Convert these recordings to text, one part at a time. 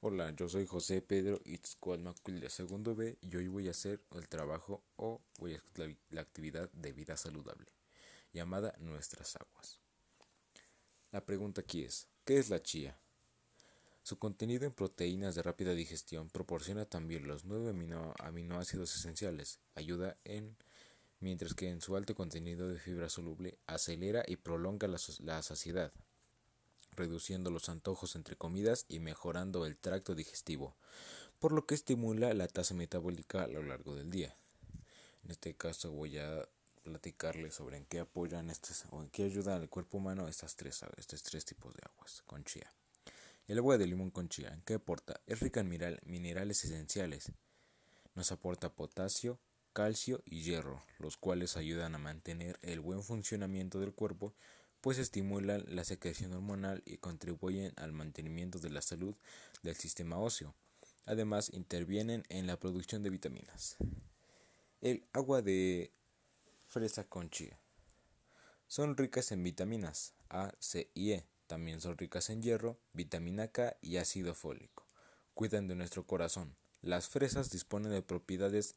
Hola, yo soy José Pedro Itzcualmacul de segundo B y hoy voy a hacer el trabajo o voy a hacer la actividad de vida saludable, llamada Nuestras Aguas. La pregunta aquí es, ¿qué es la chía? Su contenido en proteínas de rápida digestión proporciona también los nueve aminoácidos esenciales, ayuda en mientras que en su alto contenido de fibra soluble acelera y prolonga la saciedad, reduciendo los antojos entre comidas y mejorando el tracto digestivo, por lo que estimula la tasa metabólica a lo largo del día. En este caso voy a platicarles sobre en qué apoyan estas o en qué ayudan al cuerpo humano estas tres, estos tres tipos de aguas con chía. El agua de limón con chía, ¿en qué aporta? Es rica en minerales esenciales. Nos aporta potasio, calcio y hierro, los cuales ayudan a mantener el buen funcionamiento del cuerpo pues estimulan la secreción hormonal y contribuyen al mantenimiento de la salud del sistema óseo. Además, intervienen en la producción de vitaminas. El agua de fresa con chía. Son ricas en vitaminas A, C y E. También son ricas en hierro, vitamina K y ácido fólico. Cuidan de nuestro corazón. Las fresas disponen de propiedades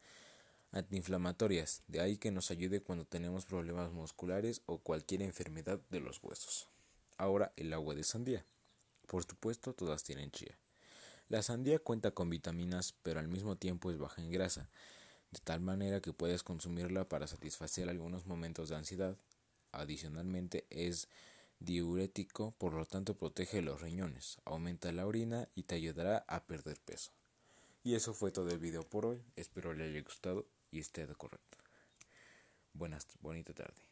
antiinflamatorias, de ahí que nos ayude cuando tenemos problemas musculares o cualquier enfermedad de los huesos. Ahora el agua de sandía. Por supuesto, todas tienen chía. La sandía cuenta con vitaminas, pero al mismo tiempo es baja en grasa, de tal manera que puedes consumirla para satisfacer algunos momentos de ansiedad. Adicionalmente es diurético, por lo tanto protege los riñones, aumenta la orina y te ayudará a perder peso. Y eso fue todo el video por hoy, espero le haya gustado y esté de correcto. Buenas, bonita tarde.